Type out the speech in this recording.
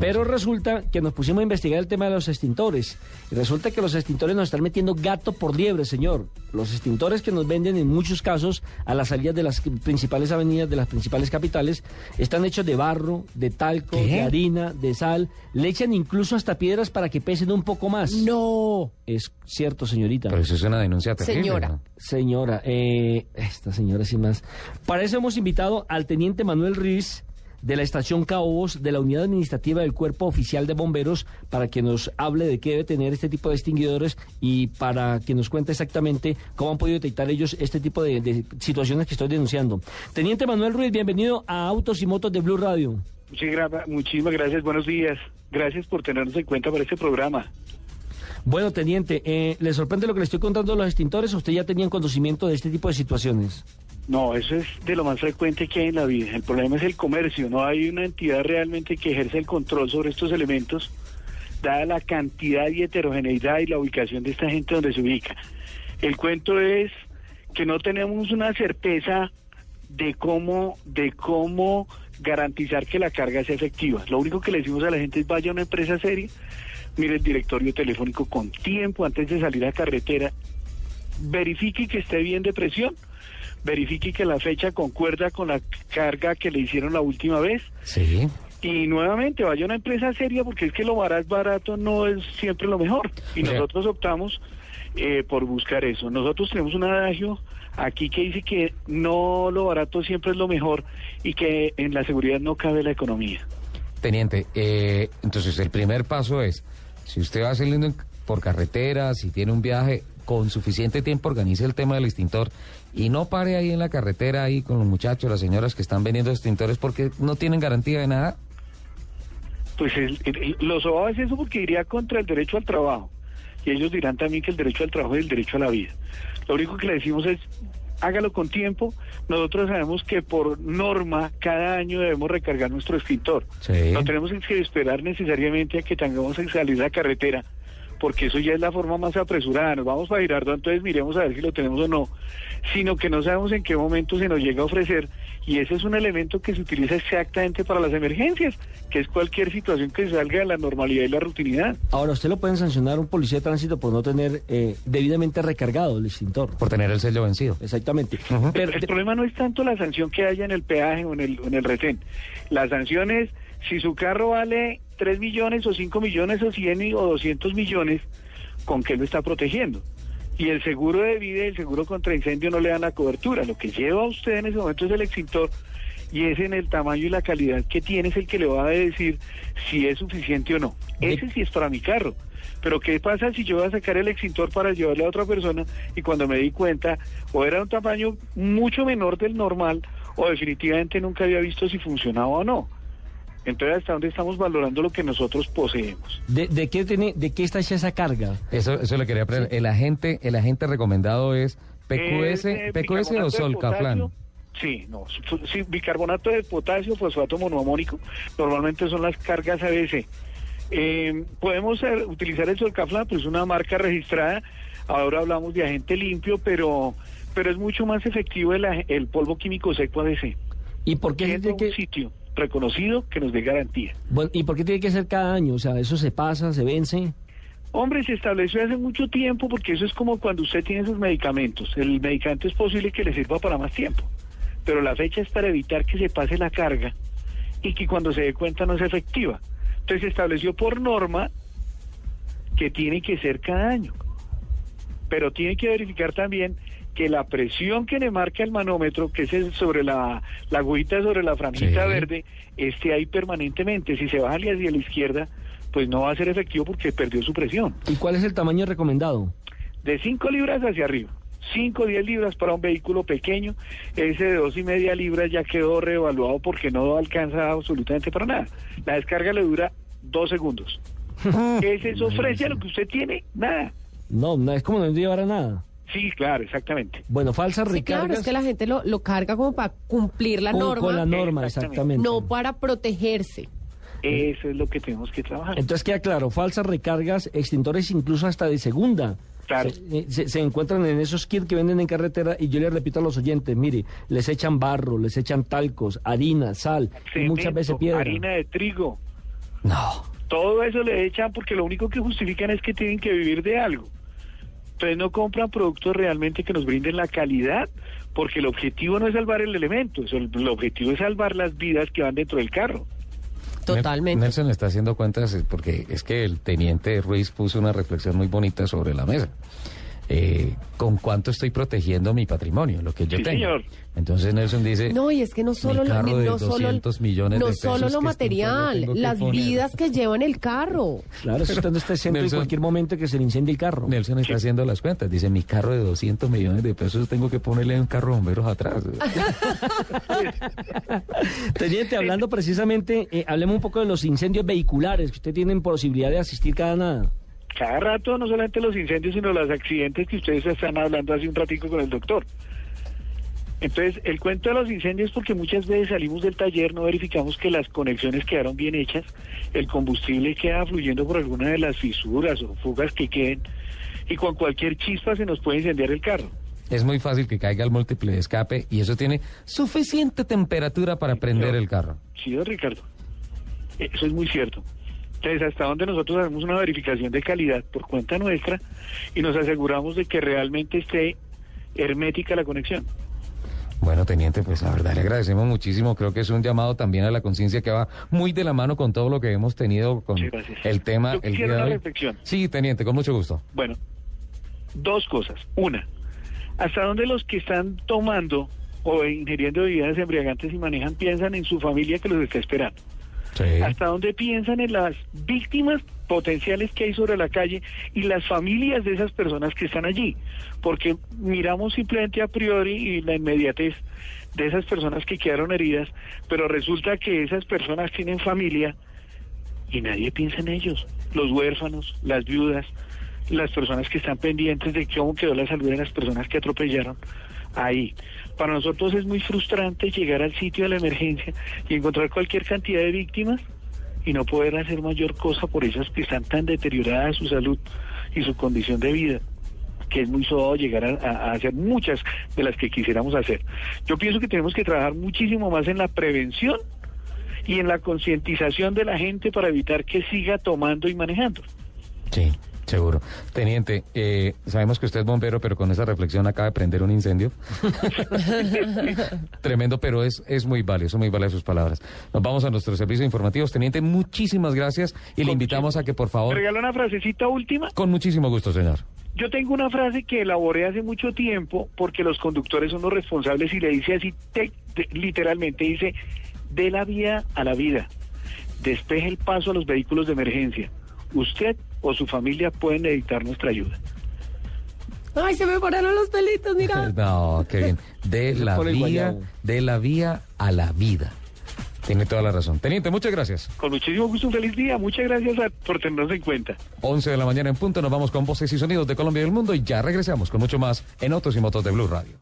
Pero resulta que nos pusimos a investigar el tema de los extintores. Y resulta que los extintores nos están metiendo gato por liebre, señor. Los extintores que nos venden en muchos casos a las salidas de las principales avenidas, de las principales capitales, están hechos de barro, de talco, de harina, de sal. Le echan incluso hasta piedras para que pesen un poco más. No. Es cierto, señorita. Pero eso es una denuncia terrible. Señora. ¿no? Señora, eh, esta señora sin más. Para eso hemos invitado al teniente Manuel Ruiz de la estación Caobos de la unidad administrativa del Cuerpo Oficial de Bomberos para que nos hable de qué debe tener este tipo de extinguidores y para que nos cuente exactamente cómo han podido detectar ellos este tipo de, de situaciones que estoy denunciando. Teniente Manuel Ruiz, bienvenido a Autos y Motos de Blue Radio. Muchísimas gracias, buenos días. Gracias por tenernos en cuenta para este programa. Bueno, teniente, eh, ¿le sorprende lo que le estoy contando de los extintores o usted ya tenía conocimiento de este tipo de situaciones? No, eso es de lo más frecuente que hay en la vida. El problema es el comercio. No hay una entidad realmente que ejerza el control sobre estos elementos, dada la cantidad y heterogeneidad y la ubicación de esta gente donde se ubica. El cuento es que no tenemos una certeza de cómo, de cómo garantizar que la carga sea efectiva. Lo único que le decimos a la gente es vaya a una empresa seria, mire el directorio telefónico con tiempo antes de salir a carretera, verifique que esté bien de presión, verifique que la fecha concuerda con la carga que le hicieron la última vez Sí. y nuevamente vaya a una empresa seria porque es que lo barato, barato no es siempre lo mejor y nosotros optamos eh, por buscar eso. Nosotros tenemos un adagio aquí que dice que no lo barato siempre es lo mejor y que en la seguridad no cabe la economía. Teniente, eh, entonces el primer paso es, si usted va saliendo en- por carretera, si tiene un viaje, con suficiente tiempo organice el tema del extintor y no pare ahí en la carretera ahí con los muchachos, las señoras que están vendiendo extintores porque no tienen garantía de nada. Pues el, el- lo sobado es eso porque iría contra el derecho al trabajo. Y ellos dirán también que el derecho al trabajo es el derecho a la vida. Lo único que le decimos es, hágalo con tiempo. Nosotros sabemos que por norma cada año debemos recargar nuestro extintor. Sí. No tenemos que esperar necesariamente a que tengamos que salir a la carretera, porque eso ya es la forma más apresurada. Nos vamos a Girardot, entonces miremos a ver si lo tenemos o no, sino que no sabemos en qué momento se nos llega a ofrecer. Y ese es un elemento que se utiliza exactamente para las emergencias, que es cualquier situación que salga de la normalidad y la rutinidad. Ahora, usted lo pueden sancionar a un policía de tránsito por no tener eh, debidamente recargado el extintor. Por tener el sello vencido. Exactamente. Pero, el problema no es tanto la sanción que haya en el peaje o en el, en el retén. La sanción es si su carro vale 3 millones o 5 millones o 100 o 200 millones, ¿con qué lo está protegiendo? Y el seguro de vida y el seguro contra incendio no le dan la cobertura. Lo que lleva a usted en ese momento es el extintor y es en el tamaño y la calidad que tiene es el que le va a decir si es suficiente o no. Ese sí es para mi carro. Pero ¿qué pasa si yo voy a sacar el extintor para llevarle a otra persona y cuando me di cuenta o era un tamaño mucho menor del normal o definitivamente nunca había visto si funcionaba o no? Entonces, ¿hasta dónde estamos valorando lo que nosotros poseemos? ¿de, de qué tiene, ¿De qué está hecha esa carga? Eso, eso le quería preguntar. El agente, el agente recomendado es PQS, Es, eh, PQS o de Solcaflan. Sí, no, sí, bicarbonato de potasio, fosfato monoamónico, normalmente son las cargas ABC. Eh, podemos eh, utilizar el Solcaflan, pues es una marca registrada. Ahora hablamos de agente limpio, pero pero es mucho más efectivo el, el polvo químico seco ABC. ¿Y por qué, Siendo tiene un que, sitio reconocido que nos dé garantía. bueno, ¿Y por qué tiene que ser cada año? O sea, ¿eso se pasa, se vence? Hombre, se estableció hace mucho tiempo porque eso es como cuando usted tiene sus medicamentos. El medicamento es posible que le sirva para más tiempo, pero la fecha es para evitar que se pase la carga y que cuando se dé cuenta no es efectiva. Entonces se estableció por norma que tiene que ser cada año, pero tiene que verificar también que la presión que le marca el manómetro, que es sobre la, la agujita sobre la franjita Sí. verde, esté ahí permanentemente. Si se baja hacia la izquierda, pues no va a ser efectivo porque perdió su presión. ¿Y cuál es el tamaño recomendado? De 5 libras hacia arriba. 5 o 10 libras para un vehículo pequeño. Ese de dos y media libras ya quedó reevaluado porque no alcanza absolutamente para nada. La descarga le dura dos segundos. ¿Qué es eso frente a lo que usted tiene? Nada. No, no es como no llevar a nada. Sí, claro, exactamente. Bueno, falsas Sí, claro, es que la gente lo, lo carga como para cumplir la con, norma, con la norma, Exactamente. exactamente. no para protegerse. Eso es lo que tenemos que trabajar. Entonces queda claro, falsas recargas, extintores incluso hasta de segunda. Claro. Se, eh, se- se encuentran en esos kits que venden en carretera y yo les repito a los oyentes, mire, les echan barro, les echan talcos, harina, sal, y muchas veces Cemento, piedra. Harina de trigo. No. Todo eso le echan porque lo único que justifican es que tienen que vivir de algo. Entonces no compran productos realmente que nos brinden la calidad, porque el objetivo no es salvar el elemento, el objetivo es salvar las vidas que van dentro del carro. Totalmente. Nelson le está haciendo cuentas eh, porque es que el teniente Ruiz puso una reflexión muy bonita sobre la mesa. Eh, ¿Con cuánto estoy protegiendo mi patrimonio, lo que yo Sí, tengo? señor. Entonces Nelson dice... No, y es que no solo, lo- carro de no solo, 200 millones no de pesos solo que lo material, las poner. vidas que lleva en el carro. Claro, no está en cualquier momento que se le incendie el carro. Nelson está haciendo las cuentas. Dice, mi carro de 200 millones de pesos tengo que ponerle un carro bomberos atrás. Teniente, hablando precisamente, eh, hablemos un poco de los incendios vehiculares que usted tienen posibilidad de asistir cada nada. Cada rato, no solamente los incendios, sino los accidentes que ustedes están hablando hace un ratico con el doctor. Entonces, el cuento de los incendios porque muchas veces salimos del taller, no verificamos que las conexiones quedaron bien hechas, el combustible queda fluyendo por alguna de las fisuras o fugas que queden, y con cualquier chispa se nos puede incendiar el carro. es muy fácil que caiga el múltiple de escape y eso tiene suficiente temperatura para prender el carro. Sí, don Ricardo. Eso es muy cierto. Entonces, hasta donde nosotros hacemos una verificación de calidad por cuenta nuestra y nos aseguramos de que realmente esté hermética la conexión. Bueno, teniente, pues la verdad le agradecemos muchísimo. Creo que es un llamado también a la conciencia que va muy de la mano con todo lo que hemos tenido con el tema Yo el día de hoy. reflexión. Sí, teniente, con mucho gusto. Bueno, dos cosas. Una, ¿hasta dónde los que están tomando o ingiriendo bebidas embriagantes y manejan piensan en su familia que los está esperando? ¿Hasta dónde piensan en las víctimas potenciales que hay sobre la calle y las familias de esas personas que están allí? Porque miramos simplemente a priori y la inmediatez de esas personas que quedaron heridas, pero resulta que esas personas tienen familia y nadie piensa en ellos. Los huérfanos, las viudas, las personas que están pendientes de cómo quedó la salud de las personas que atropellaron ahí. Para nosotros es muy frustrante llegar al sitio de la emergencia y encontrar cualquier cantidad de víctimas y no poder hacer mayor cosa por esas que están tan deterioradas su salud y su condición de vida que es muy sobado llegar a- a hacer muchas de las que quisiéramos hacer. Yo pienso que tenemos que trabajar muchísimo más en la prevención y en la concientización de la gente para evitar que siga tomando y manejando. Sí, seguro. Teniente, eh, sabemos que usted es bombero, pero con esa reflexión acaba de prender un incendio. Tremendo, pero es, es muy válido, son muy válidas sus palabras. Nos vamos a nuestros servicios informativos. Teniente, muchísimas gracias y le invitamos a que, por ¿Me favor, regala una frasecita última? con muchísimo gusto, señor. Yo tengo una frase que elaboré hace mucho tiempo porque los conductores son los responsables y le dice así te- te- literalmente, dice, de la vía a la vida, despeje el paso a los vehículos de emergencia. Usted o su familia pueden necesitar nuestra ayuda. Ay, se me pararon los pelitos, mira. No, qué bien. De la vía, de la vía a la vida. Tiene toda la razón. Teniente, muchas gracias. Con muchísimo gusto, un feliz día. Muchas gracias a- por tenernos en cuenta. 11 de la mañana en punto, nos vamos con voces y sonidos de Colombia y el mundo y ya regresamos con mucho más en Autos y Motos de Blue Radio.